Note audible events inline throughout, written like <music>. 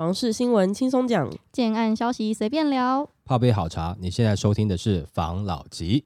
房事新闻轻松讲，建案消息随便聊，泡杯好茶。你现在收听的是房老吉。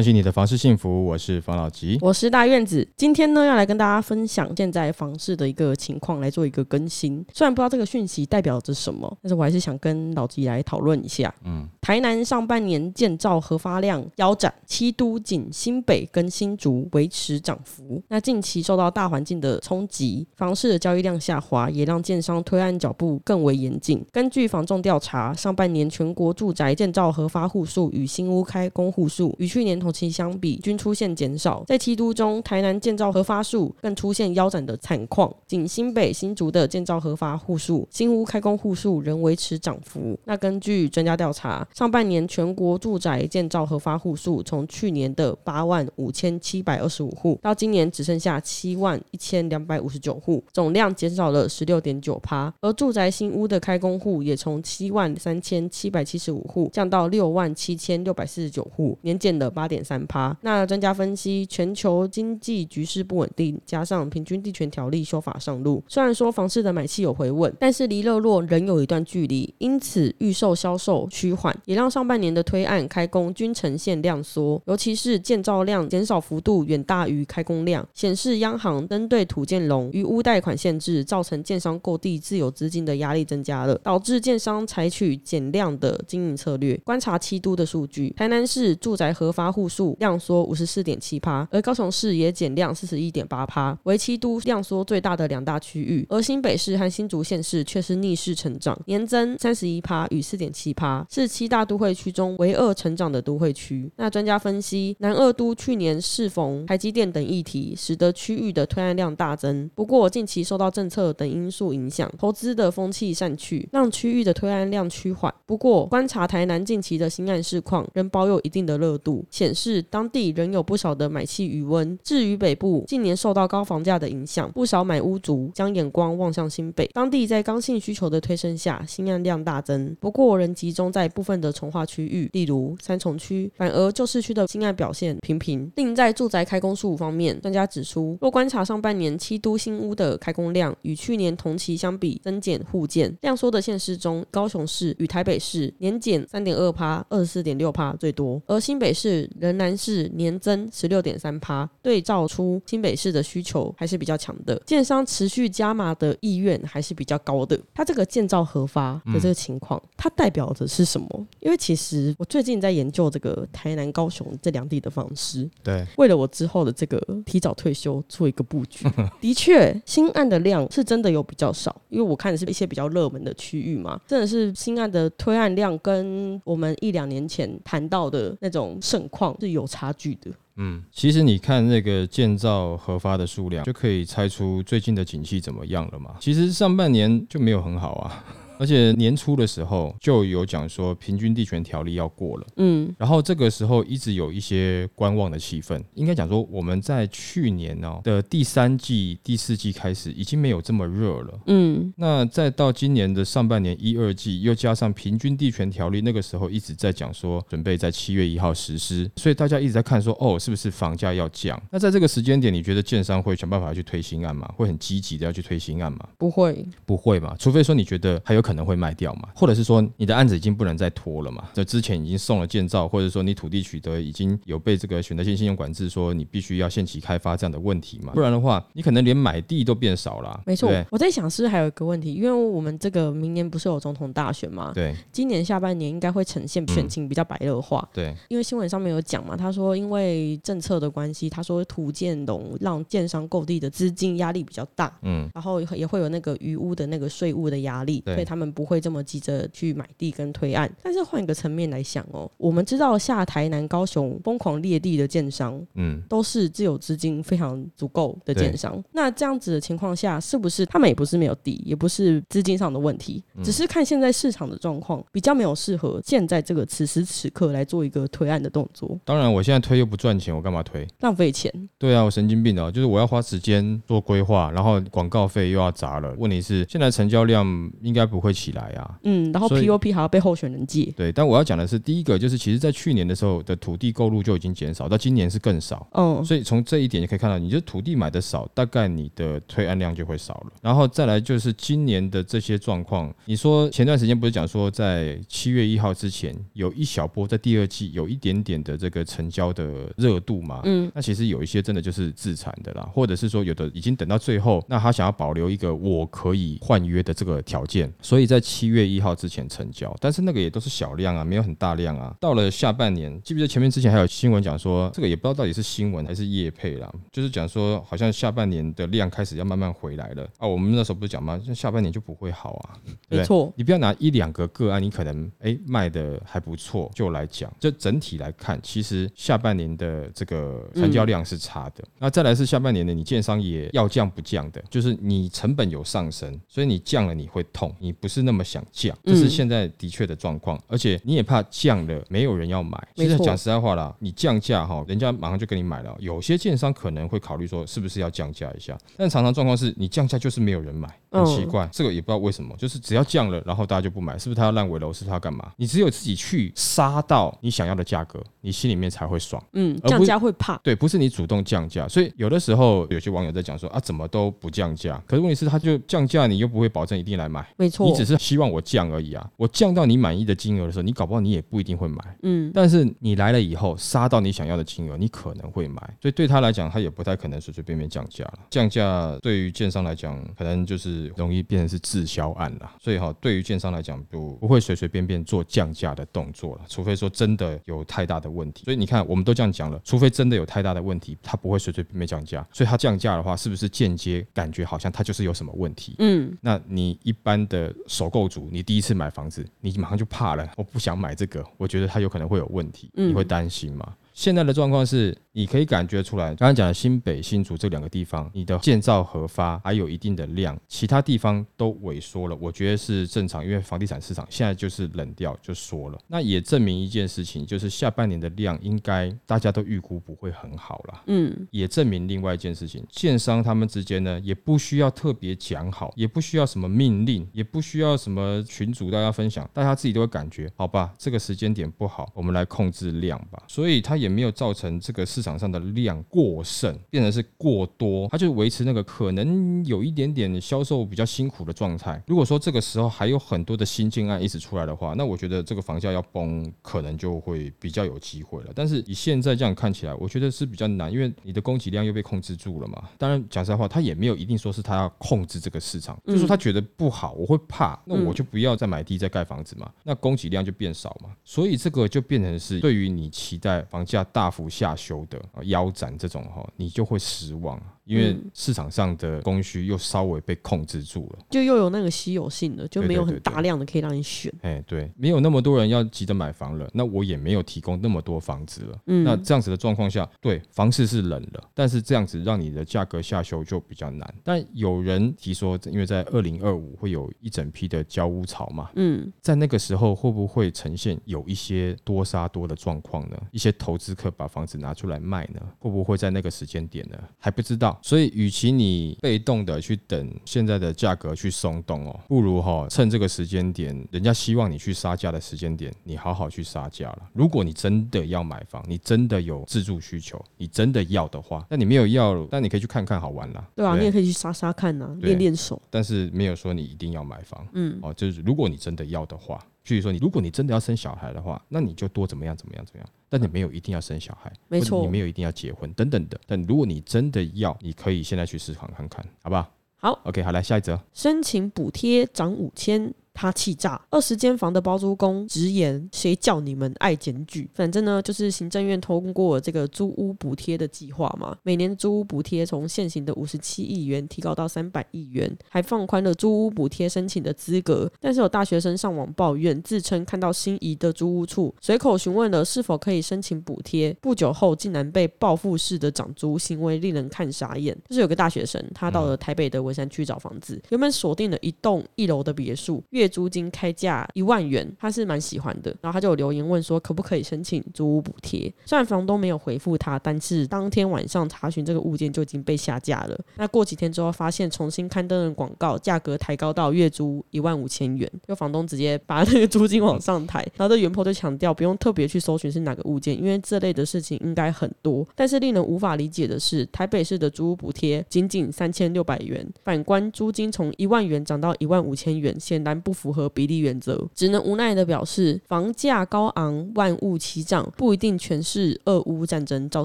关心你的房市幸福，我是房老吉，我是大院子。今天呢，要来跟大家分享现在房市的一个情况，来做一个更新。虽然不知道这个讯息代表着什么，但是我还是想跟老吉来讨论一下。嗯，台南上半年建造核发量腰斩，七都仅新北跟新竹维持涨幅。那近期受到大环境的冲击，房市的交易量下滑，也让建商推案脚步更为严谨。根据房仲调查，上半年全国住宅建造核发户数与新屋开工户数与去年同期相比均出现减少，在七都中，台南建造核发数更出现腰斩的惨况，仅新北、新竹的建造核发户数、新屋开工户数仍维持涨幅。那根据专家调查，上半年全国住宅建造核发户数从去年的八万五千七百二十五户，到今年只剩下七万一千两百五十九户，总量减少了十六点九趴。而住宅新屋的开工户也从七万三千七百七十五户降到六万七千六百四十九户，年减了八点三趴。那专家分析，全球经济局势不稳定，加上平均地权条例修法上路，虽然说房市的买气有回稳，但是离热络仍有一段距离，因此预售销售趋缓，也让上半年的推案开工均呈现量缩，尤其是建造量减少幅度远大于开工量，显示央行针对土建融、与屋贷款限制，造成建商购地自有资金的压力增加了，导致建商采取减量的经营策略。观察七都的数据，台南市住宅合发户数。量缩五十四点七趴，而高雄市也减量四十一点八趴，为七都量缩最大的两大区域。而新北市和新竹县市却是逆势成长，年增三十一趴与四点七趴，是七大都会区中唯二成长的都会区。那专家分析，南二都去年适逢台积电等议题，使得区域的推案量大增。不过近期受到政策等因素影响，投资的风气散去，让区域的推案量趋缓。不过观察台南近期的新案市况，仍保有一定的热度，显示。当地仍有不少的买气余温。至于北部，近年受到高房价的影响，不少买屋族将眼光望向新北。当地在刚性需求的推升下，新案量大增。不过，仍集中在部分的重划区域，例如三重区。反而旧市区的新案表现平平。另在住宅开工数方面，专家指出，若观察上半年七都新屋的开工量与去年同期相比增减互见，量缩的县市中，高雄市与台北市年减三点二趴、二十四点六趴最多，而新北市仍然。是年增十六点三趴，对照出新北市的需求还是比较强的，建商持续加码的意愿还是比较高的。它这个建造核发的这个情况，它代表的是什么？因为其实我最近在研究这个台南、高雄这两地的方式，对，为了我之后的这个提早退休做一个布局。的确，新案的量是真的有比较少，因为我看的是一些比较热门的区域嘛，真的是新案的推案量跟我们一两年前谈到的那种盛况是有差距的，嗯，其实你看那个建造核发的数量，就可以猜出最近的景气怎么样了嘛。其实上半年就没有很好啊。而且年初的时候就有讲说平均地权条例要过了，嗯，然后这个时候一直有一些观望的气氛。应该讲说我们在去年哦的第三季、第四季开始已经没有这么热了，嗯，那再到今年的上半年一二季，又加上平均地权条例，那个时候一直在讲说准备在七月一号实施，所以大家一直在看说哦是不是房价要降？那在这个时间点，你觉得建商会想办法去推新案吗？会很积极的要去推新案吗？不会，不会嘛？除非说你觉得还有可。可能会卖掉嘛，或者是说你的案子已经不能再拖了嘛？这之前已经送了建造，或者说你土地取得已经有被这个选择性信用管制，说你必须要限期开发这样的问题嘛？不然的话，你可能连买地都变少了。没错，我在想是不是还有一个问题，因为我们这个明年不是有总统大选嘛？对，今年下半年应该会呈现选情比较白热化。嗯、对，因为新闻上面有讲嘛，他说因为政策的关系，他说土建农让建商购地的资金压力比较大，嗯，然后也会有那个余屋的那个税务的压力，所以他们不会这么急。着去买地跟推案，但是换一个层面来想哦，我们知道下台南、高雄疯狂裂地的建商，嗯，都是自有资金非常足够的建商。那这样子的情况下，是不是他们也不是没有地，也不是资金上的问题，只是看现在市场的状况比较没有适合现在这个此时此刻来做一个推案的动作。当然，我现在推又不赚钱，我干嘛推？浪费钱。对啊，我神经病哦，就是我要花时间做规划，然后广告费又要砸了。问题是现在成交量应该不会。会起来啊。嗯，然后 POP 还要被候选人借。对，但我要讲的是，第一个就是，其实，在去年的时候的土地购入就已经减少，到今年是更少。嗯，所以从这一点就可以看到，你就土地买的少，大概你的推案量就会少了。然后再来就是今年的这些状况，你说前段时间不是讲说，在七月一号之前有一小波，在第二季有一点点的这个成交的热度嘛？嗯，那其实有一些真的就是自产的啦，或者是说有的已经等到最后，那他想要保留一个我可以换约的这个条件，所以在七月一号之前成交，但是那个也都是小量啊，没有很大量啊。到了下半年，记不记得前面之前还有新闻讲说，这个也不知道到底是新闻还是业配啦，就是讲说好像下半年的量开始要慢慢回来了啊。我们那时候不是讲吗？下半年就不会好啊？没错，你不要拿一两个个案，你可能哎卖的还不错就来讲，就整体来看，其实下半年的这个成交量是差的。嗯、那再来是下半年的，你建商也要降不降的，就是你成本有上升，所以你降了你会痛，你不是那么想降，这是现在的确的状况，而且你也怕降了没有人要买。其实讲实在话啦，你降价哈，人家马上就给你买了。有些建商可能会考虑说，是不是要降价一下？但常常状况是你降价就是没有人买，很奇怪，这个也不知道为什么，就是只要降了，然后大家就不买，是不是他要烂尾楼？是他要干嘛？你只有自己去杀到你想要的价格，你心里面才会爽。嗯，降价会怕。对，不是你主动降价，所以有的时候有些网友在讲说啊，怎么都不降价？可是问题是，他就降价，你又不会保证一定来买。没错，你只是希望我降而已啊。我降到你满意的金额的时候，你搞不好你也不一定会买。嗯，但是你来了以后，杀到你想要的金额，你可能会买。所以对他来讲，他也不太可能随随便便降价了。降价对于建商来讲，可能就是容易变成是滞销案了。所以哈，对于建商来讲，不不会随随便便做降价的动作了，除非说真的有太大的问题。所以你看，我们都这样讲了，除非真的有太大的问题，他不会随随便便降价。所以他降价的话，是不是间接感觉好像他就是有什么问题？嗯，那你一般的首购族，你第一次买房子，你马上就怕了，我不想买这个，我觉得它有可能会有问题，你会担心吗？现在的状况是，你可以感觉出来，刚刚讲的新北、新竹这两个地方，你的建造核发还有一定的量，其他地方都萎缩了。我觉得是正常，因为房地产市场现在就是冷掉，就缩了。那也证明一件事情，就是下半年的量应该大家都预估不会很好了。嗯，也证明另外一件事情，建商他们之间呢，也不需要特别讲好，也不需要什么命令，也不需要什么群组大家分享，大家自己都会感觉，好吧，这个时间点不好，我们来控制量吧。所以它也。没有造成这个市场上的量过剩，变成是过多，它就维持那个可能有一点点销售比较辛苦的状态。如果说这个时候还有很多的新进案一直出来的话，那我觉得这个房价要崩，可能就会比较有机会了。但是以现在这样看起来，我觉得是比较难，因为你的供给量又被控制住了嘛。当然讲实在话，他也没有一定说是他要控制这个市场，就是说他觉得不好，我会怕，那我就不要再买地再盖房子嘛，那供给量就变少嘛。所以这个就变成是对于你期待房价大幅下修的腰斩这种哈，你就会失望。因为市场上的供需又稍微被控制住了，就又有那个稀有性的，就没有很大量的可以让你选。哎，对，没有那么多人要急着买房了，那我也没有提供那么多房子了。嗯，那这样子的状况下，对，房市是冷了，但是这样子让你的价格下修就比较难。但有人提说，因为在二零二五会有一整批的交屋潮嘛，嗯，在那个时候会不会呈现有一些多杀多的状况呢？一些投资客把房子拿出来卖呢？会不会在那个时间点呢？还不知道。所以，与其你被动的去等现在的价格去松动哦，不如哈趁这个时间点，人家希望你去杀价的时间点，你好好去杀价了。如果你真的要买房，你真的有自住需求，你真的要的话，那你没有要，但你可以去看看好玩啦。对啊，对你也可以去杀杀看呐、啊，练练手。但是没有说你一定要买房，嗯，哦，就是如果你真的要的话。所以说，你如果你真的要生小孩的话，那你就多怎么样怎么样怎么样。但你没有一定要生小孩，没错，你没有一定要结婚等等的。但如果你真的要，你可以现在去市场看看，好不好？好，OK，好，来下一则，申请补贴涨五千。他气炸，二十间房的包租公直言：“谁叫你们爱检举？反正呢，就是行政院通过这个租屋补贴的计划嘛。每年租屋补贴从现行的五十七亿元提高到三百亿元，还放宽了租屋补贴申请的资格。但是有大学生上网抱怨，自称看到心仪的租屋处，随口询问了是否可以申请补贴。不久后，竟然被报复式的涨租，行为令人看傻眼。就是有个大学生，他到了台北的文山区找房子，原本锁定了一栋一楼的别墅，月租金开价一万元，他是蛮喜欢的。然后他就有留言问说，可不可以申请租屋补贴？虽然房东没有回复他，但是当天晚上查询这个物件就已经被下架了。那过几天之后，发现重新刊登的广告，价格抬高到月租一万五千元，就房东直接把那个租金往上抬。然后这原 po 就强调，不用特别去搜寻是哪个物件，因为这类的事情应该很多。但是令人无法理解的是，台北市的租屋补贴仅仅三千六百元，反观租金从一万元涨到一万五千元，显然不不符合比例原则，只能无奈地表示，房价高昂、万物齐涨，不一定全是俄乌战争造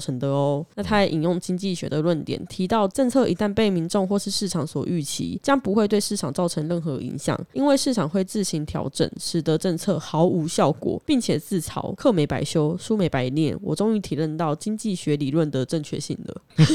成的哦。那他也引用经济学的论点，提到政策一旦被民众或是市场所预期，将不会对市场造成任何影响，因为市场会自行调整，使得政策毫无效果，并且自嘲课没白修，书没白念。我终于体认到经济学理论的正确性了。<laughs>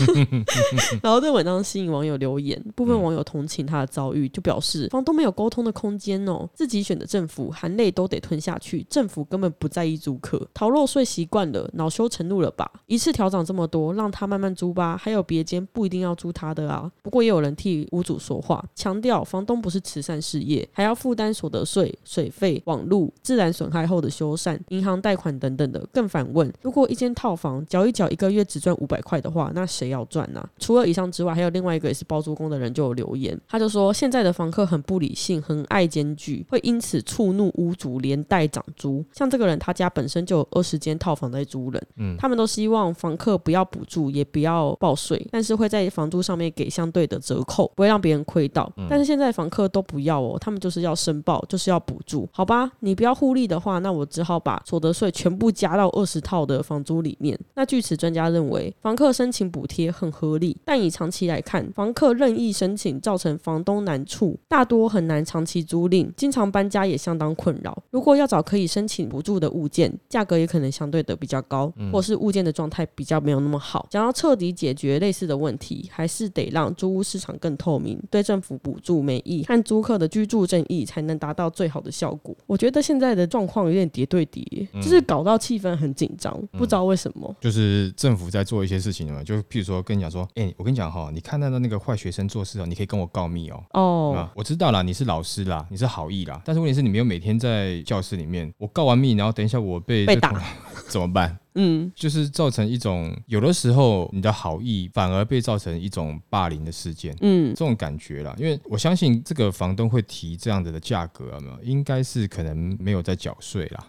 <laughs> 然后这文章吸引网友留言，部分网友同情他的遭遇，就表示房东没有沟通的空间自己选的政府含泪都得吞下去，政府根本不在意租客，逃漏税习惯了，恼羞成怒了吧？一次调涨这么多，让他慢慢租吧，还有别间不一定要租他的啊。不过也有人替屋主说话，强调房东不是慈善事业，还要负担所得税、水费、网路、自然损害后的修缮、银行贷款等等的。更反问，如果一间套房缴一缴一个月只赚五百块的话，那谁要赚呢、啊？除了以上之外，还有另外一个也是包租公的人就有留言，他就说现在的房客很不理性，很爱捡会因此触怒屋主，连带涨租。像这个人，他家本身就有二十间套房在租人，嗯，他们都希望房客不要补助，也不要报税，但是会在房租上面给相对的折扣，不会让别人亏到。但是现在房客都不要哦，他们就是要申报，就是要补助，好吧？你不要互利的话，那我只好把所得税全部加到二十套的房租里面。那据此，专家认为房客申请补贴很合理，但以长期来看，房客任意申请造成房东难处，大多很难长期租赁，经常搬家也相当困扰。如果要找可以申请补助的物件，价格也可能相对的比较高，或是物件的状态比较没有那么好。想要彻底解决类似的问题，还是得让租屋市场更透明，对政府补助没益和租客的居住正义，才能达到最好的效果。我觉得现在的状况有点叠对叠，就是搞到气氛很紧张，不知道为什么。就是政府在做一些事情嘛，就譬如说跟你讲说，哎，我跟你讲哈，你看到的那个坏学生做事哦，你可以跟我告密哦。哦，我知道啦，你是老师啦，你是好意啦，但是问题是你没有每天在教室里面，我告完密，然后等一下我被被打 <laughs> 怎么办？嗯，就是造成一种有的时候你的好意反而被造成一种霸凌的事件，嗯，这种感觉啦。因为我相信这个房东会提这样子的价格啊，没有，应该是可能没有在缴税啦，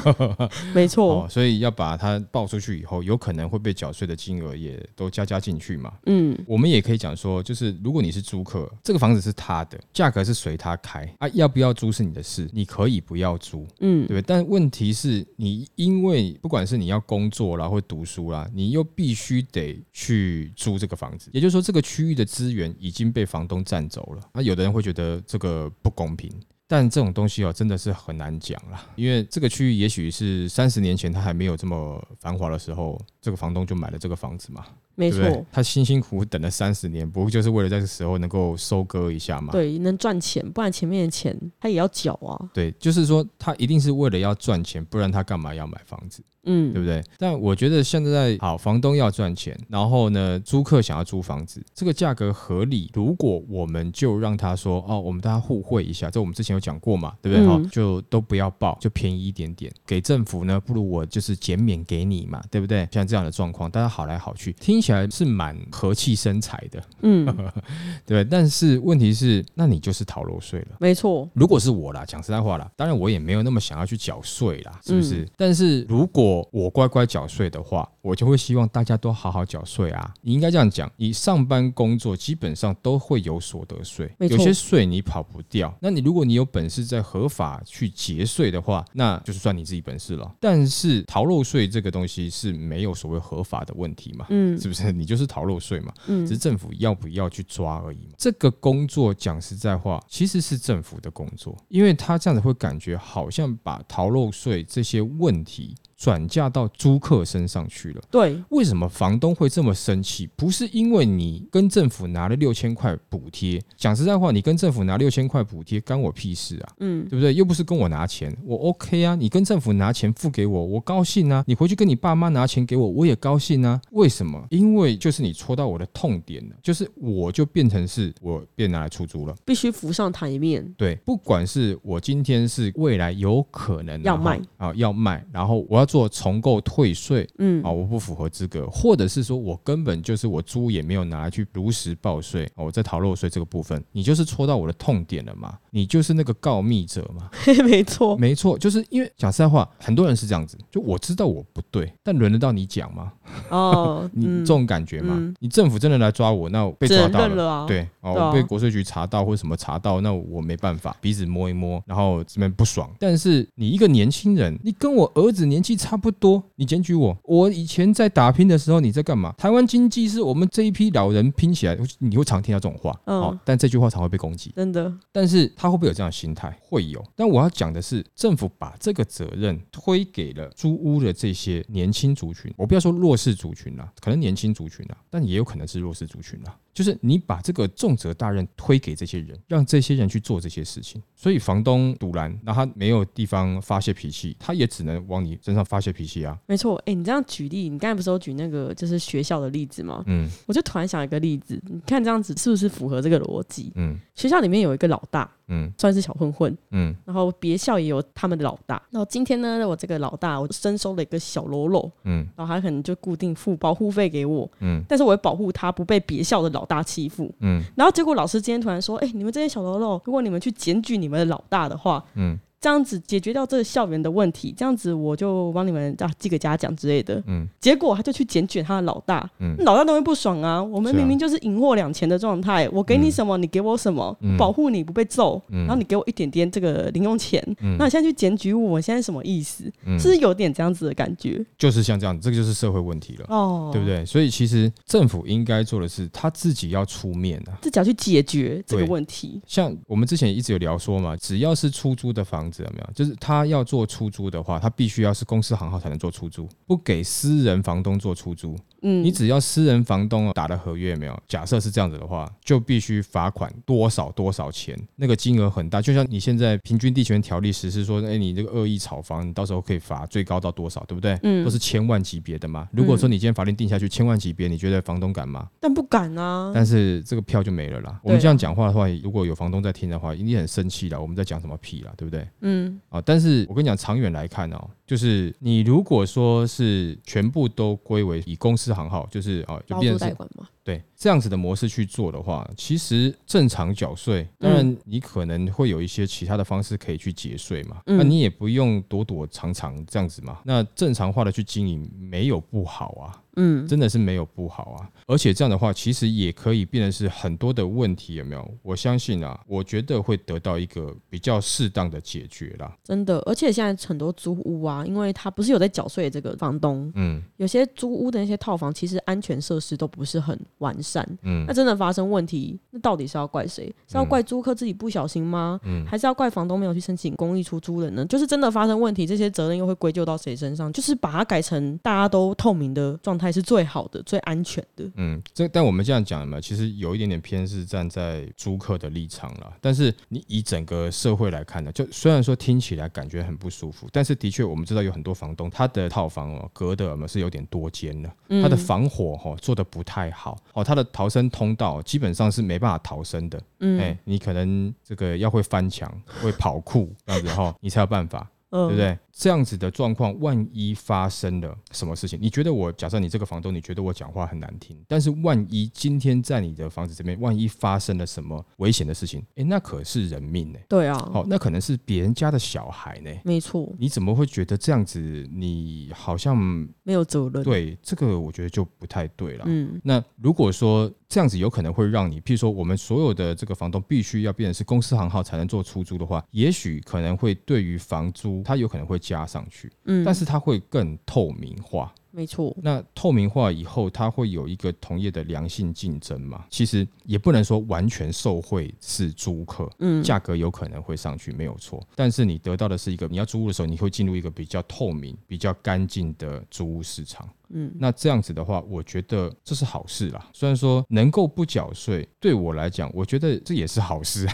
<laughs> 没错、哦，所以要把它报出去以后，有可能会被缴税的金额也都加加进去嘛，嗯，我们也可以讲说，就是如果你是租客，这个房子是他的，价格是随他开啊，要不要租是你的事，你可以不要租，嗯，对不对？但问题是你因为不管是你要工作啦，或读书啦，你又必须得去租这个房子，也就是说，这个区域的资源已经被房东占走了。那有的人会觉得这个不公平，但这种东西哦，真的是很难讲啦，因为这个区域也许是三十年前它还没有这么繁华的时候，这个房东就买了这个房子嘛。没错，他辛辛苦苦等了三十年，不过就是为了在这个时候能够收割一下嘛？对，能赚钱，不然前面的钱他也要缴啊。对，就是说他一定是为了要赚钱，不然他干嘛要买房子？嗯，对不对？但我觉得现在好，房东要赚钱，然后呢，租客想要租房子，这个价格合理。如果我们就让他说哦，我们大家互惠一下，这我们之前有讲过嘛，对不对？哈、嗯，就都不要报，就便宜一点点给政府呢，不如我就是减免给你嘛，对不对？像这样的状况，大家好来好去，听起来是蛮和气生财的，嗯，<laughs> 对。但是问题是，那你就是逃漏税了，没错。如果是我啦，讲实在话啦，当然我也没有那么想要去缴税啦，是不是？嗯、但是如果我乖乖缴税的话，我就会希望大家都好好缴税啊。你应该这样讲，你上班工作基本上都会有所得税，有些税你跑不掉。那你如果你有本事在合法去节税的话，那就是算你自己本事了。但是逃漏税这个东西是没有所谓合法的问题嘛，嗯，是不是？你就是逃漏税嘛，嗯，只是政府要不要去抓而已嘛。这个工作讲实在话，其实是政府的工作，因为他这样子会感觉好像把逃漏税这些问题转嫁到租客身上去了。对，为什么房东会这么生气？不是因为你跟政府拿了六千块补贴，讲实在话，你跟政府拿六千块补贴，干我屁事啊？嗯，对不对？又不是跟我拿钱，我 OK 啊。你跟政府拿钱付给我，我高兴啊。你回去跟你爸妈拿钱给我，我也高兴啊。为什么？因为就是你戳到我的痛点了，就是我就变成是我变拿来出租了，必须浮上台面。对，不管是我今天是未来有可能要卖啊，要卖，然后我要做重购退税，嗯。啊，我不符合资格，或者是说我根本就是我租也没有拿来去如实报税，我在逃漏税这个部分，你就是戳到我的痛点了嘛，你就是那个告密者嘛，<laughs> 没错，没错，就是因为讲实在话，很多人是这样子，就我知道我不对，但轮得到你讲吗？哦，<laughs> 你这种感觉嘛，你政府真的来抓我，那我被抓到了，对，哦，我被国税局查到或者什么查到，那我没办法，鼻子摸一摸，然后这边不爽，但是你一个年轻人，你跟我儿子年纪差不多，你检举我，我以前在打拼的时候你在干嘛？台湾经济是我们这一批老人拼起来，你会常听到这种话，哦，但这句话常会被攻击，真的。但是他会不会有这样的心态？会有。但我要讲的是，政府把这个责任推给了租屋的这些年轻族群，我不要说弱势族群啦，可能年轻族群啦，但也有可能是弱势族群啦。就是你把这个重责大任推给这些人，让这些人去做这些事情，所以房东堵拦，那他没有地方发泄脾气，他也只能往你身上发泄脾气啊。没错，哎，你这样举例，你刚才不是有举那个就是学校的例子吗？嗯，我就突然想一个例子，你看这样子是不是符合这个逻辑？嗯，学校里面有一个老大。嗯，算是小混混。嗯，然后别校也有他们的老大。然后今天呢，我这个老大，我征收了一个小喽啰。嗯，然后他可能就固定付保护费给我。嗯，但是我会保护他不被别校的老大欺负。嗯，然后结果老师今天突然说：“哎，你们这些小喽啰，如果你们去检举你们的老大的话，嗯。”这样子解决掉这个校园的问题，这样子我就帮你们啊寄个嘉奖之类的。嗯，结果他就去检举他的老大，嗯，老大都会不爽啊。我们明明就是银货两钱的状态，我给你什么，你给我什么，保护你不被揍，然后你给我一点点这个零用钱，那你现在去检举我，现在什么意思？是不是有点这样子的感觉？就是像这样，这个就是社会问题了，哦，对不对？所以其实政府应该做的是他自己要出面啊，自己要去解决这个问题。像我们之前一直有聊说嘛，只要是出租的房知道没有？就是他要做出租的话，他必须要是公司行号才能做出租，不给私人房东做出租。嗯，你只要私人房东打的合约没有？假设是这样子的话，就必须罚款多少多少钱，那个金额很大。就像你现在平均地权条例实施说，哎，你这个恶意炒房，你到时候可以罚最高到多少，对不对？嗯，都是千万级别的嘛。如果说你今天法令定下去千万级别，你觉得房东敢吗？但不敢啊。但是这个票就没了啦。我们这样讲话的话，如果有房东在听的话，一定很生气啦。我们在讲什么屁啦，对不对？嗯。啊，但是我跟你讲，长远来看哦。就是你如果说是全部都归为以公司行号，就是啊，就变成是对这样子的模式去做的话，其实正常缴税，当然你可能会有一些其他的方式可以去节税嘛，那你也不用躲躲藏藏这样子嘛，那正常化的去经营没有不好啊。嗯，真的是没有不好啊，而且这样的话，其实也可以变成是很多的问题，有没有？我相信啊，我觉得会得到一个比较适当的解决啦。真的，而且现在很多租屋啊，因为他不是有在缴税这个房东，嗯，有些租屋的那些套房，其实安全设施都不是很完善，嗯，那真的发生问题，那到底是要怪谁？是要怪租客自己不小心吗？嗯，还是要怪房东没有去申请公益出租人呢？就是真的发生问题，这些责任又会归咎到谁身上？就是把它改成大家都透明的状态。还是最好的、最安全的。嗯，这但我们这样讲嘛，其实有一点点偏是站在租客的立场了。但是你以整个社会来看呢，就虽然说听起来感觉很不舒服，但是的确我们知道有很多房东他的套房哦隔的嘛是有点多间的，他的防火哈做的不太好哦，他的逃生通道基本上是没办法逃生的。嗯，哎，你可能这个要会翻墙、会跑酷这样子哈，你才有办法。对不对？这样子的状况，万一发生了什么事情？你觉得我假设你这个房东，你觉得我讲话很难听，但是万一今天在你的房子这边，万一发生了什么危险的事情，诶，那可是人命呢。对啊，好，那可能是别人家的小孩呢。没错。你怎么会觉得这样子？你好像没有责任。对，这个我觉得就不太对了。嗯。那如果说这样子有可能会让你，譬如说我们所有的这个房东必须要变成是公司行号才能做出租的话，也许可能会对于房租。它有可能会加上去，嗯，但是它会更透明化。没错。那透明化以后，它会有一个同业的良性竞争嘛？其实也不能说完全受惠是租客，嗯，价格有可能会上去，没有错。但是你得到的是一个，你要租屋的时候，你会进入一个比较透明、比较干净的租屋市场。嗯，那这样子的话，我觉得这是好事啦。虽然说能够不缴税，对我来讲，我觉得这也是好事。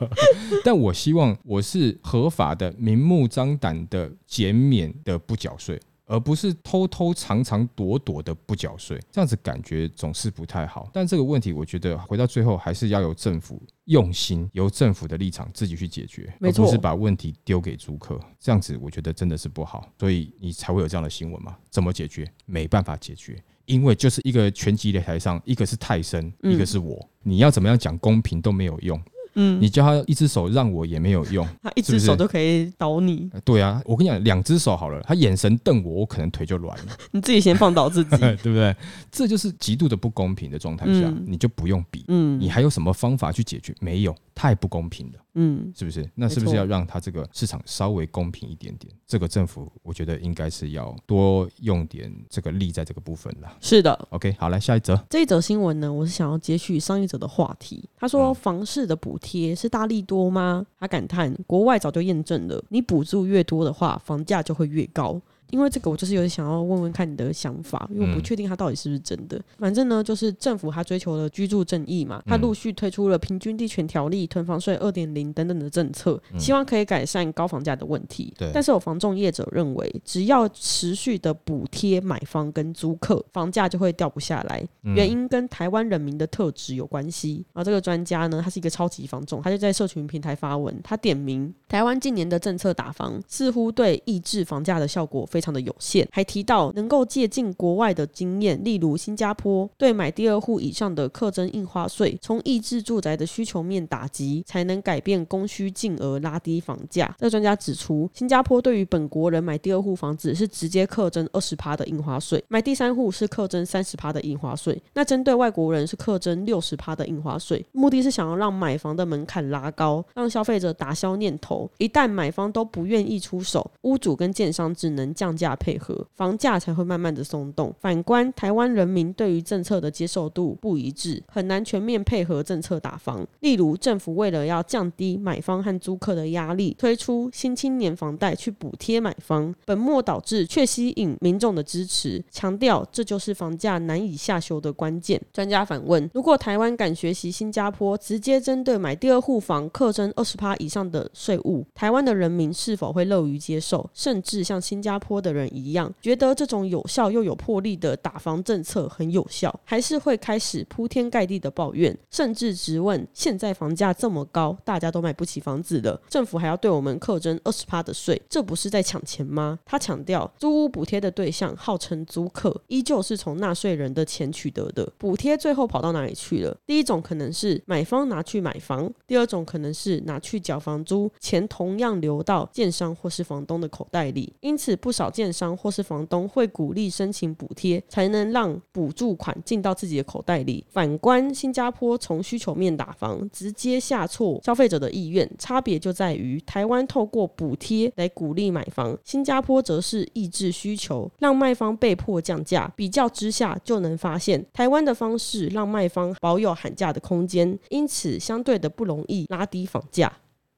<laughs> 但我希望我是合法的、明目张胆的减免的不缴税。而不是偷偷藏藏躲躲的不缴税，这样子感觉总是不太好。但这个问题，我觉得回到最后还是要由政府用心，由政府的立场自己去解决，而不是把问题丢给租客。这样子，我觉得真的是不好。所以你才会有这样的新闻嘛？怎么解决？没办法解决，因为就是一个拳击擂台上，一个是泰森，一个是我，你要怎么样讲公平都没有用。嗯，你叫他一只手让我也没有用，<laughs> 他一只手都可以倒你。对啊，我跟你讲，两只手好了，他眼神瞪我，我可能腿就软了。<laughs> 你自己先放倒自己，<laughs> 对不对？这就是极度的不公平的状态下，你就不用比。嗯，你还有什么方法去解决？没有，太不公平了。嗯，是不是？那是不是要让他这个市场稍微公平一点点？这个政府我觉得应该是要多用点这个力在这个部分了。是的，OK，好，来下一则。这一则新闻呢，我是想要接续上一则的话题。他说房市的补贴是大利多吗？他感叹国外早就验证了，你补助越多的话，房价就会越高。因为这个，我就是有点想要问问看你的想法，因为我不确定它到底是不是真的。反正呢，就是政府它追求了居住正义嘛，它陆续推出了平均地权条例、囤房税二点零等等的政策，希望可以改善高房价的问题。对。但是有房仲业者认为，只要持续的补贴买方跟租客，房价就会掉不下来。原因跟台湾人民的特质有关系。而这个专家呢，他是一个超级房仲，他就在社群平台发文，他点名台湾近年的政策打房似乎对抑制房价的效果非常的有限，还提到能够借鉴国外的经验，例如新加坡对买第二户以上的课征印花税，从抑制住宅的需求面打击，才能改变供需，进而拉低房价。这专家指出，新加坡对于本国人买第二户房子是直接课征二十趴的印花税，买第三户是课征三十趴的印花税。那针对外国人是课征六十趴的印花税，目的是想要让买房的门槛拉高，让消费者打消念头。一旦买方都不愿意出手，屋主跟建商只能降价配合，房价才会慢慢的松动。反观台湾人民对于政策的接受度不一致，很难全面配合政策打房。例如，政府为了要降低买方和租客的压力，推出新青年房贷去补贴买方，本末倒置，却吸引民众的支持，强调这就是房价难以下修的关键。专家反问：如果台湾敢学习新加坡，直接针对买第二户房课征二十趴以上的税务，台湾的人民是否会乐于接受？甚至像新加坡多的人一样，觉得这种有效又有魄力的打房政策很有效，还是会开始铺天盖地的抱怨，甚至质问：现在房价这么高，大家都买不起房子了，政府还要对我们课征二十趴的税，这不是在抢钱吗？他强调，租屋补贴的对象号称租客，依旧是从纳税人的钱取得的，补贴最后跑到哪里去了？第一种可能是买方拿去买房，第二种可能是拿去缴房租，钱同样流到建商或是房东的口袋里，因此不少建商。或是房东会鼓励申请补贴，才能让补助款进到自己的口袋里。反观新加坡从需求面打房，直接下挫消费者的意愿，差别就在于台湾透过补贴来鼓励买房，新加坡则是抑制需求，让卖方被迫降价。比较之下，就能发现台湾的方式让卖方保有喊价的空间，因此相对的不容易拉低房价。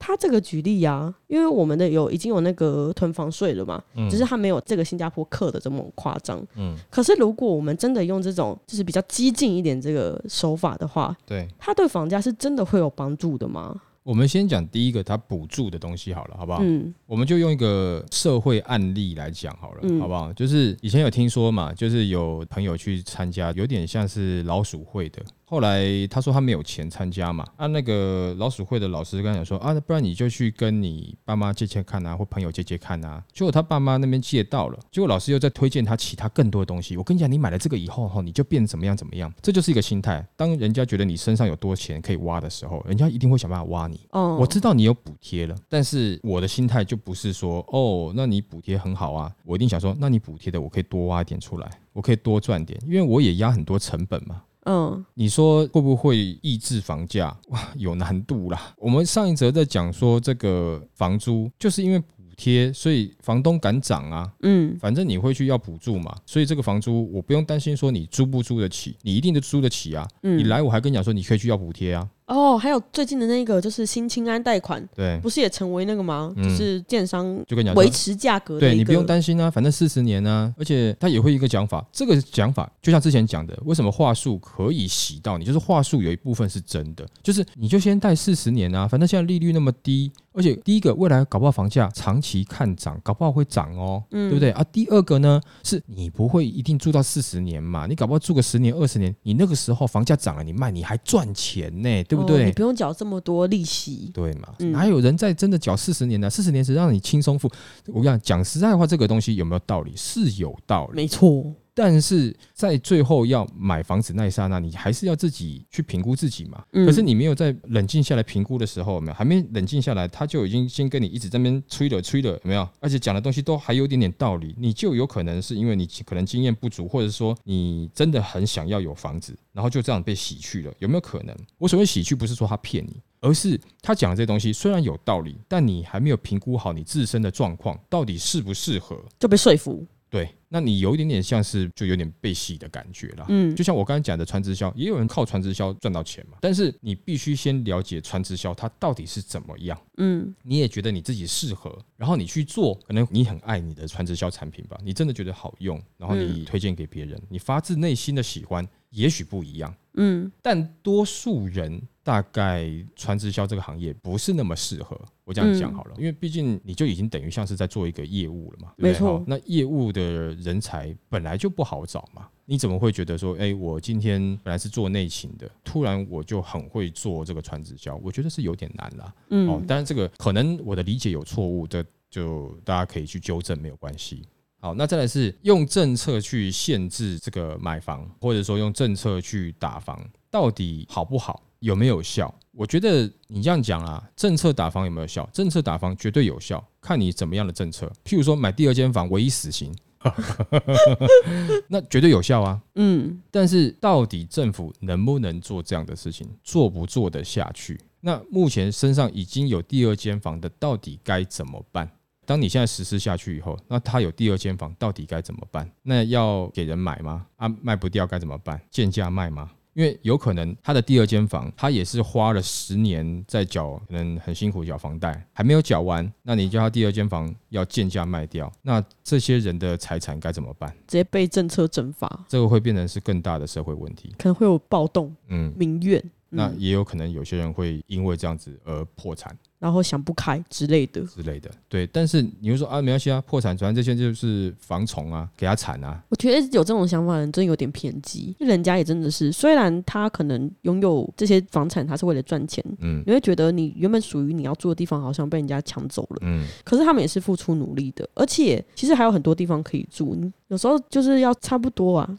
他这个举例呀、啊，因为我们的有已经有那个囤房税了嘛，嗯、只是他没有这个新加坡克的这么夸张。嗯，可是如果我们真的用这种就是比较激进一点这个手法的话，对，他对房价是真的会有帮助的吗？我们先讲第一个，他补助的东西好了，好不好？嗯，我们就用一个社会案例来讲好了，嗯、好不好？就是以前有听说嘛，就是有朋友去参加，有点像是老鼠会的。后来他说他没有钱参加嘛，啊，那个老鼠会的老师跟他讲说啊，不然你就去跟你爸妈借借看啊，或朋友借借看啊。结果他爸妈那边借到了，结果老师又在推荐他其他更多的东西。我跟你讲，你买了这个以后哈，你就变怎么样怎么样。这就是一个心态。当人家觉得你身上有多钱可以挖的时候，人家一定会想办法挖你。哦，我知道你有补贴了，但是我的心态就不是说哦，那你补贴很好啊，我一定想说，那你补贴的我可以多挖一点出来，我可以多赚点，因为我也压很多成本嘛。嗯，你说会不会抑制房价？哇，有难度啦。我们上一则在讲说这个房租，就是因为补贴，所以房东敢涨啊。嗯，反正你会去要补助嘛，所以这个房租我不用担心说你租不租得起，你一定都租得起啊。嗯，你来我还跟你讲说你可以去要补贴啊。哦，还有最近的那个就是新青安贷款，对，不是也成为那个吗？嗯、就是建商就跟你讲维持价格，对，你不用担心啊，反正四十年啊，而且他也会一个讲法，这个讲法就像之前讲的，为什么话术可以洗到你？就是话术有一部分是真的，就是你就先贷四十年啊，反正现在利率那么低。而且第一个，未来搞不好房价长期看涨，搞不好会涨哦，嗯、对不对啊？第二个呢，是你不会一定住到四十年嘛？你搞不好住个十年、二十年，你那个时候房价涨了，你卖你还赚钱呢，对不对？哦、你不用缴这么多利息，对嘛？嗯、哪有人在真的缴四十年呢？四十年是让你轻松付。我跟你讲，讲实在话，这个东西有没有道理？是有道理，没错。但是在最后要买房子那一刹那，你还是要自己去评估自己嘛。可是你没有在冷静下来评估的时候，有没有还没冷静下来，他就已经先跟你一直在那边吹了吹了，有没有？而且讲的东西都还有点点道理，你就有可能是因为你可能经验不足，或者说你真的很想要有房子，然后就这样被洗去了，有没有可能？我所谓洗去，不是说他骗你，而是他讲的这些东西虽然有道理，但你还没有评估好你自身的状况到底适不适合，就被说服。对，那你有一点点像是就有点被洗的感觉了，嗯，就像我刚才讲的传直销，也有人靠传直销赚到钱嘛，但是你必须先了解传直销它到底是怎么样，嗯，你也觉得你自己适合，然后你去做，可能你很爱你的传直销产品吧，你真的觉得好用，然后你推荐给别人，你发自内心的喜欢，也许不一样，嗯，但多数人。大概传直销这个行业不是那么适合，我这样讲好了，因为毕竟你就已经等于像是在做一个业务了嘛，没错。那业务的人才本来就不好找嘛，你怎么会觉得说，哎，我今天本来是做内勤的，突然我就很会做这个传直销？我觉得是有点难啦。嗯，哦，当然这个可能我的理解有错误的，就大家可以去纠正，没有关系。好，那再来是用政策去限制这个买房，或者说用政策去打房，到底好不好？有没有效？我觉得你这样讲啊，政策打房有没有效？政策打房绝对有效，看你怎么样的政策。譬如说买第二间房，唯一死刑，<laughs> 那绝对有效啊。嗯，但是到底政府能不能做这样的事情，做不做得下去？那目前身上已经有第二间房的，到底该怎么办？当你现在实施下去以后，那他有第二间房，到底该怎么办？那要给人买吗？啊，卖不掉该怎么办？贱价卖吗？因为有可能他的第二间房，他也是花了十年在缴，可能很辛苦缴房贷，还没有缴完，那你叫他第二间房要贱价卖掉，那这些人的财产该怎么办？直接被政策惩罚，这个会变成是更大的社会问题，可能会有暴动，嗯，民怨。那也有可能有些人会因为这样子而破产，然后想不开之类的之类的。对，但是你会说啊，没关系啊，破产，反正这些就是防虫啊，给他铲啊。我觉得有这种想法的人真有点偏激，人家也真的是，虽然他可能拥有这些房产，他是为了赚钱，嗯，你会觉得你原本属于你要住的地方好像被人家抢走了，嗯，可是他们也是付出努力的，而且其实还有很多地方可以住，你有时候就是要差不多啊。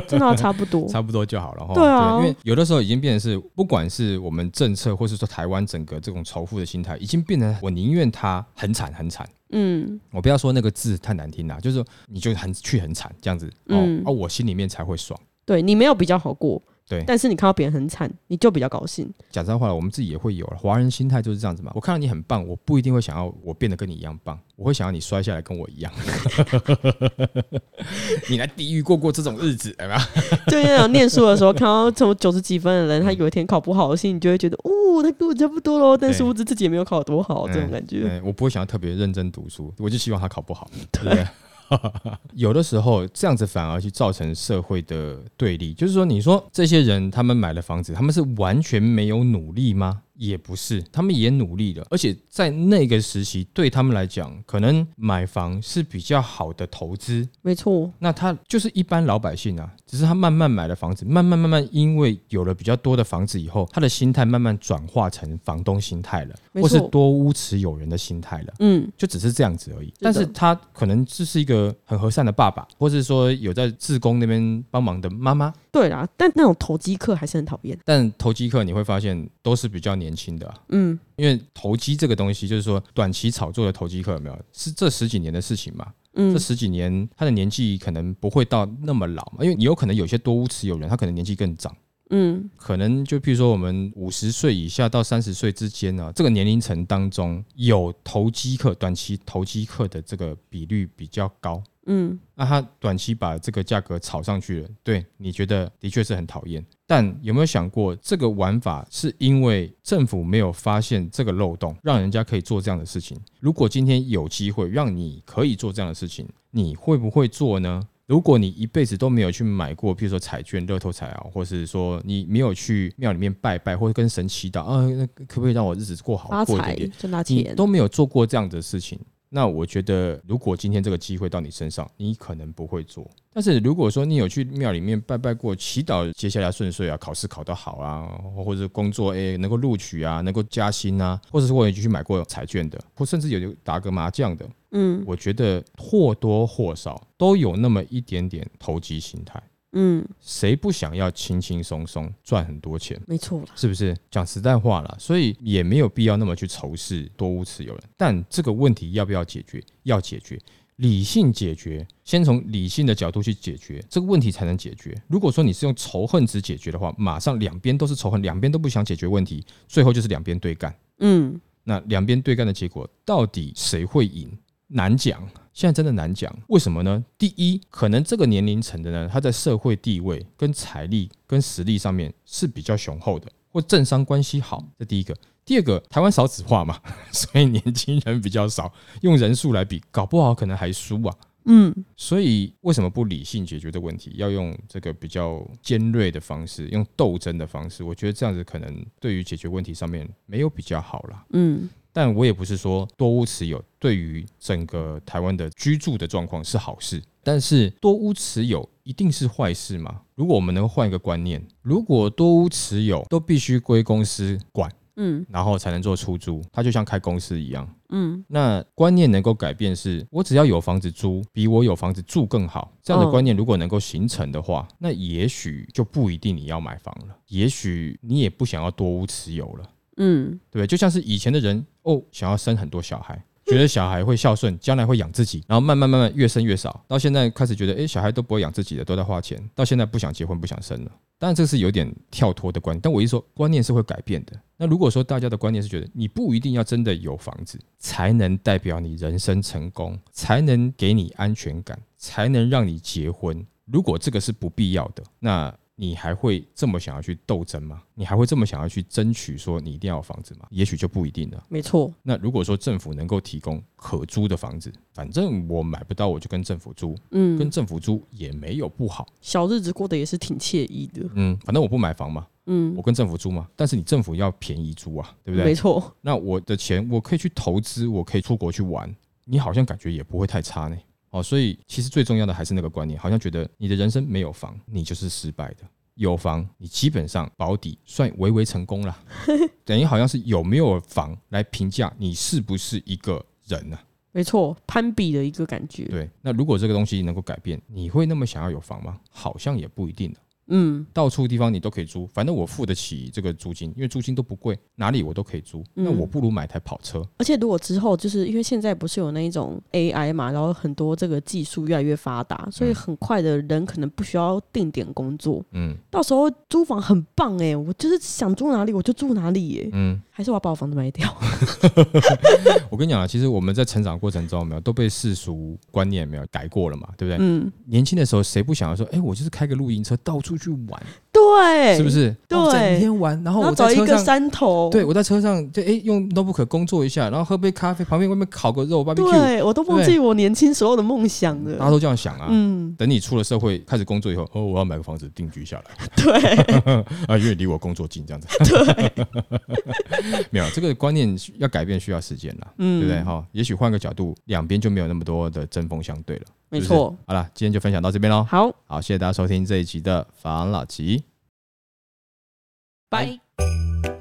<laughs> 真的差不多，差不多就好了哈。对啊，因为有的时候已经变成是，不管是我们政策，或是说台湾整个这种仇富的心态，已经变成我宁愿他很惨很惨。嗯，我不要说那个字太难听了，就是说你就很去很惨这样子，哦，而我心里面才会爽。对，你没有比较好过。对，但是你看到别人很惨，你就比较高兴。讲真话了，我们自己也会有了。华人心态就是这样子嘛。我看到你很棒，我不一定会想要我变得跟你一样棒，我会想要你摔下来跟我一样。<laughs> 你来地狱过过这种日子，对吧？就那种念书的时候，看到从九十几分的人，他有一天考不好的心，你就会觉得，哦，他跟我差不多喽。但是我自己也没有考多好，这种感觉。我不会想要特别认真读书，我就希望他考不好。对。<laughs> 有的时候这样子反而去造成社会的对立，就是说，你说这些人他们买了房子，他们是完全没有努力吗？也不是，他们也努力了，而且在那个时期对他们来讲，可能买房是比较好的投资。没错，那他就是一般老百姓啊，只是他慢慢买了房子，慢慢慢慢，因为有了比较多的房子以后，他的心态慢慢转化成房东心态了，或是多屋持有人的心态了。嗯，就只是这样子而已。但是他可能只是一个很和善的爸爸，或是说有在自工那边帮忙的妈妈。对啦，但那种投机客还是很讨厌。但投机客你会发现都是比较年轻的，嗯，因为投机这个东西就是说短期炒作的投机客有没有？是这十几年的事情嘛？嗯，这十几年他的年纪可能不会到那么老嘛，因为你有可能有些多屋持有人，他可能年纪更长，嗯，可能就譬如说我们五十岁以下到三十岁之间呢、啊，这个年龄层当中有投机客、短期投机客的这个比率比较高。嗯，那他短期把这个价格炒上去了，对，你觉得的确是很讨厌。但有没有想过，这个玩法是因为政府没有发现这个漏洞，让人家可以做这样的事情？如果今天有机会让你可以做这样的事情，你会不会做呢？如果你一辈子都没有去买过，譬如说彩券、乐透彩啊，或是说你没有去庙里面拜拜，或者跟神祈祷啊，那可不可以让我日子过好过一点点？你都没有做过这样的事情。那我觉得，如果今天这个机会到你身上，你可能不会做。但是如果说你有去庙里面拜拜过，祈祷接下来顺遂啊，考试考得好啊，或者工作诶能够录取啊，能够加薪啊，或者是我也去买过彩券的，或甚至有打个麻将的，嗯，我觉得或多或少都有那么一点点投机心态。嗯，谁不想要轻轻松松赚很多钱？没错，是不是？讲实在话了，所以也没有必要那么去仇视多屋持有人。但这个问题要不要解决？要解决，理性解决，先从理性的角度去解决这个问题才能解决。如果说你是用仇恨值解决的话，马上两边都是仇恨，两边都不想解决问题，最后就是两边对干。嗯，那两边对干的结果，到底谁会赢？难讲。现在真的难讲，为什么呢？第一，可能这个年龄层的呢，他在社会地位、跟财力、跟实力上面是比较雄厚的，或政商关系好。这第一个。第二个，<laughs> 台湾少子化嘛，所以年轻人比较少，用人数来比，搞不好可能还输啊。嗯，所以为什么不理性解决这个问题，要用这个比较尖锐的方式，用斗争的方式？我觉得这样子可能对于解决问题上面没有比较好啦。嗯。但我也不是说多屋持有对于整个台湾的居住的状况是好事，但是多屋持有一定是坏事吗？如果我们能换一个观念，如果多屋持有都必须归公司管，嗯，然后才能做出租，它就像开公司一样，嗯，那观念能够改变是，我只要有房子租，比我有房子住更好。这样的观念如果能够形成的话，那也许就不一定你要买房了，也许你也不想要多屋持有了。嗯，对？就像是以前的人哦，想要生很多小孩，觉得小孩会孝顺，将来会养自己，然后慢慢慢慢越生越少，到现在开始觉得，哎，小孩都不会养自己的，都在花钱，到现在不想结婚，不想生了。当然这是有点跳脱的观念，但我一说观念是会改变的。那如果说大家的观念是觉得你不一定要真的有房子才能代表你人生成功，才能给你安全感，才能让你结婚，如果这个是不必要的，那。你还会这么想要去斗争吗？你还会这么想要去争取说你一定要有房子吗？也许就不一定了。没错。那如果说政府能够提供可租的房子，反正我买不到，我就跟政府租。嗯，跟政府租也没有不好，小日子过得也是挺惬意的。嗯，反正我不买房嘛。嗯，我跟政府租嘛。但是你政府要便宜租啊，对不对？没错。那我的钱我可以去投资，我可以出国去玩，你好像感觉也不会太差呢。哦，所以其实最重要的还是那个观念，好像觉得你的人生没有房，你就是失败的；有房，你基本上保底算微微成功了。<laughs> 等于好像是有没有房来评价你是不是一个人呢？没错，攀比的一个感觉。对，那如果这个东西能够改变，你会那么想要有房吗？好像也不一定。嗯，到处地方你都可以租，反正我付得起这个租金，因为租金都不贵，哪里我都可以租。那我不如买台跑车。而且如果之后就是因为现在不是有那一种 AI 嘛，然后很多这个技术越来越发达，所以很快的人可能不需要定点工作。嗯，到时候租房很棒哎，我就是想住哪里我就住哪里耶。嗯，还是我要把我房子卖掉。<laughs> 我跟你讲啊，其实我们在成长过程中有没有都被世俗观念没有改过了嘛，对不对？嗯，年轻的时候谁不想要说，哎，我就是开个露营车到处。去玩，对，是不是？对，整天玩，然后我找一个山头，对，我在车上就哎用 notebook 工作一下，然后喝杯咖啡，旁边外面烤个肉，barbecue，对，我都忘记我年轻时候的梦想了。大家都这样想啊，嗯，等你出了社会开始工作以后，哦，我要买个房子定居下来，对，<laughs> 啊，因为离我工作近，这样子，对，<laughs> 没有这个观念要改变需要时间了，嗯，对不对？哈，也许换个角度，两边就没有那么多的针锋相对了。没错，好了，今天就分享到这边喽。好，好，谢谢大家收听这一集的法郎老 Bye. Bye.